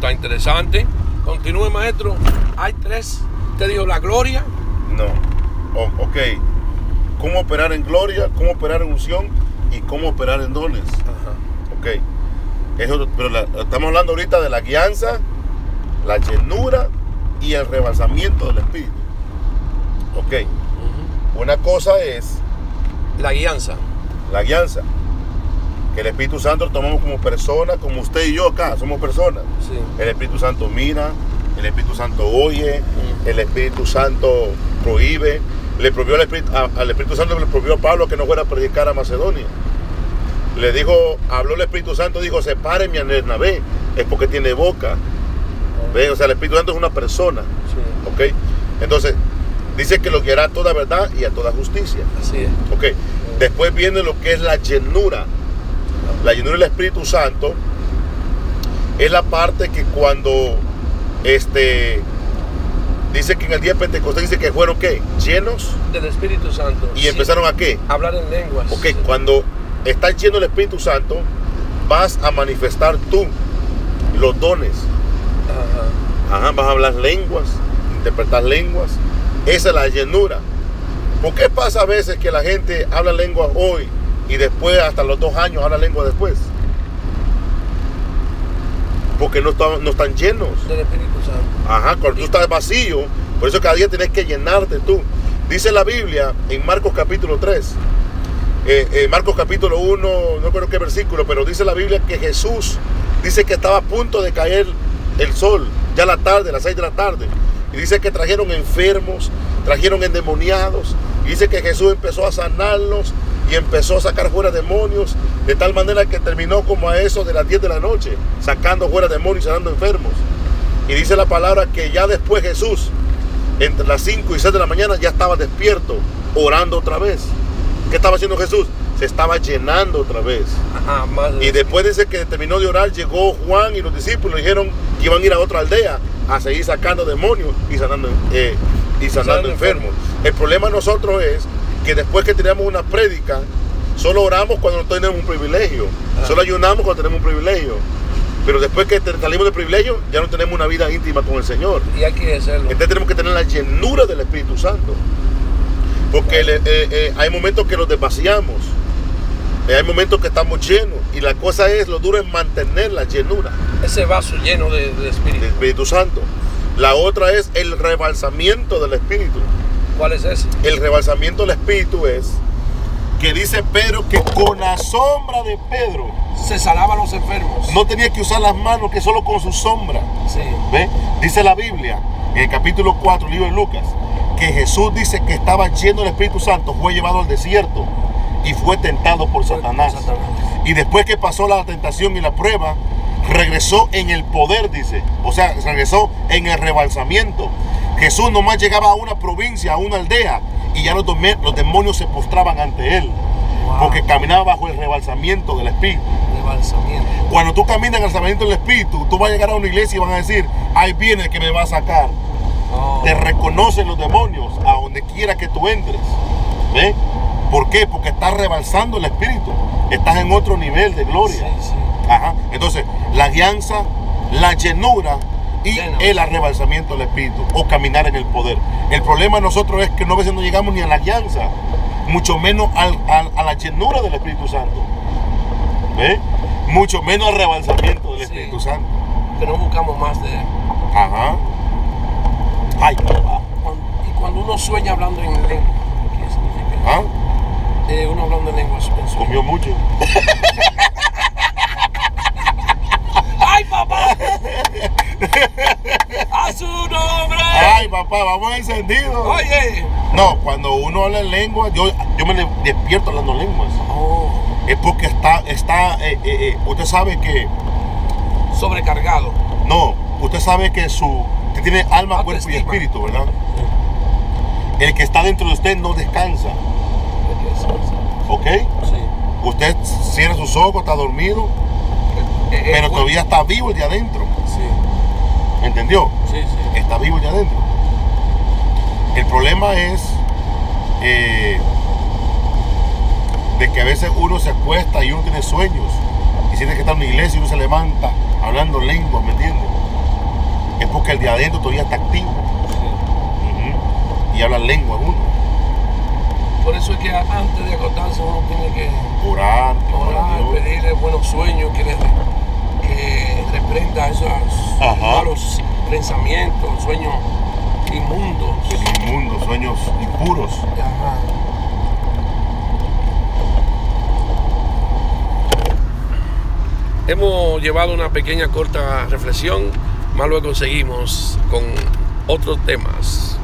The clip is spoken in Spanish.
está interesante. Continúe, maestro. Hay tres. Te dijo la gloria. No. O- ok. ¿Cómo operar en gloria? ¿Cómo operar en unción? ¿Y cómo operar en dones? Ok. Eso, pero la- estamos hablando ahorita de la guianza, la llenura y el rebalsamiento del Espíritu. Ok. Una cosa es La guianza. la guianza. El Espíritu Santo lo tomamos como persona, como usted y yo acá, somos personas. Sí. El Espíritu Santo mira, el Espíritu Santo oye, Mm. el Espíritu Santo prohíbe. Le prohibió al Espíritu, a- al Espíritu Santo le prohibió a Pablo que no fuera a predicar a Macedonia. Le dijo, habló el Espíritu Santo, dijo, sepárenme a Bernabé, es porque tiene boca. ¿Ve? O sea, el Espíritu Santo es una persona. Sí. ¿Ok? Entonces, dice que lo guiará a toda verdad y a toda justicia. Así es. Ok. Después viene lo que es la llenura. La llenura del Espíritu Santo es la parte que cuando este dice que en el día de Pentecostés dice que fueron qué? Llenos Del Espíritu Santo. y Sí. empezaron a qué? Hablar en lenguas. Ok, cuando estás lleno del Espíritu Santo, vas a manifestar tú los dones. Ajá. Ajá, vas a hablar lenguas, interpretar lenguas. Esa es la llenura. ¿Por qué pasa a veces que la gente habla lenguas hoy y después, hasta los dos años, habla lengua después? Porque no están, no están llenos. Del Espíritu Santo. Ajá, cuando tú estás vacío, por eso cada día tienes que llenarte tú. Dice la Biblia en Marcos capítulo 3, eh, eh, Marcos capítulo 1, no creo qué versículo, pero dice la Biblia que Jesús dice que estaba a punto de caer el sol, ya la tarde, las 6 de la tarde. Y dice que trajeron enfermos, trajeron endemoniados. Y dice que Jesús empezó a sanarlos y empezó a sacar fuera demonios, de tal manera que terminó como a eso de las 10 de la noche, sacando fuera demonios y sanando enfermos. Y dice la palabra que ya después Jesús, entre las 5 y 6 de la mañana, ya estaba despierto, orando otra vez. ¿Qué estaba haciendo Jesús? Se estaba llenando otra vez. Ajá, Y después dice que terminó de orar, llegó Juan y los discípulos dijeron que iban a ir a otra aldea a seguir sacando demonios y sanando, eh, y sanando enfermos. El problema de nosotros es que después que tenemos una prédica, solo oramos cuando no tenemos un privilegio. Ah. Solo ayunamos cuando tenemos un privilegio. Pero después que salimos del privilegio, ya no tenemos una vida íntima con el Señor. Y hay que hacerlo. Entonces tenemos que tener la llenura del Espíritu Santo. Porque eh, eh, hay momentos que los desvaciamos. Eh, hay momentos que estamos llenos. Y la cosa es, lo duro es mantener la llenura Ese vaso lleno de, de Espíritu Santo. La otra es el rebalsamiento del Espíritu. ¿Cuál es ese? El rebalsamiento del Espíritu es que dice Pedro que con la sombra de Pedro Se salaba a los enfermos. no tenía que usar las manos, que solo con su sombra. Sí. ¿Ve? Dice la Biblia, en el capítulo 4, libro de Lucas, que Jesús dice que estaba lleno del Espíritu Santo, fue llevado al desierto y fue tentado por Por- Satanás. por Satanás. Y después que pasó la tentación y la prueba, regresó en el poder, dice. O sea, regresó en el rebalsamiento. Jesús nomás llegaba a una provincia, a una aldea, y ya los, los demonios se postraban ante él. Wow. Porque caminaba bajo el rebalsamiento del Espíritu. Cuando tú caminas en el rebalsamiento del Espíritu, tú vas a llegar a una iglesia y van a decir, ahí viene el que me va a sacar. Oh. Te reconocen los demonios a donde quiera que tú entres. ¿Ve? ¿Por qué? Porque estás rebalsando el Espíritu. Estás en otro nivel de gloria. Sí, sí. Ajá. Entonces, la guianza, la llenura y el arrebalsamiento del Espíritu o caminar en el poder. El problema de nosotros es que no a veces no llegamos ni a la guianza, mucho menos al- al- a la llenura del Espíritu Santo. ¿Ve? Mucho menos al rebalsamiento del Sí. Espíritu Santo. Que no buscamos más de. Ajá. Ay, papá. Cuando- y cuando uno sueña hablando en lengua, ¿qué significa? ¿Ah? Eh, uno hablando en lengua. Comió mucho. ¡Ay, papá! ¡A su nombre! Ay, papá, vamos encendidos. Oye. No, cuando uno habla en lengua, yo, yo me despierto hablando lenguas. Oh, Es porque está, está, eh, eh, eh, usted sabe que, sobrecargado. no, usted sabe que su, que tiene alma, cuerpo y espíritu, ¿verdad? El que está dentro de usted no descansa, ¿ok? Sí. Usted cierra sus ojos, está dormido, Eh, pero todavía está vivo el de adentro, Sí, ¿entendió? sí, sí. Está vivo el de adentro. El problema es eh, de que a veces uno se acuesta y uno tiene sueños y siente que está en una iglesia y uno se levanta hablando lengua, ¿me entiendes? que el de adentro todavía está activo. Y habla lengua uno. Por eso es que antes de acostarse uno tiene que Orar, orar, pedirle buenos sueños, que, le, que reprenda esos Ajá. malos pensamientos, sueños inmundos. El inmundo, sueños impuros. Ajá. Hemos llevado una pequeña corta reflexión, más luego seguimos con otros temas.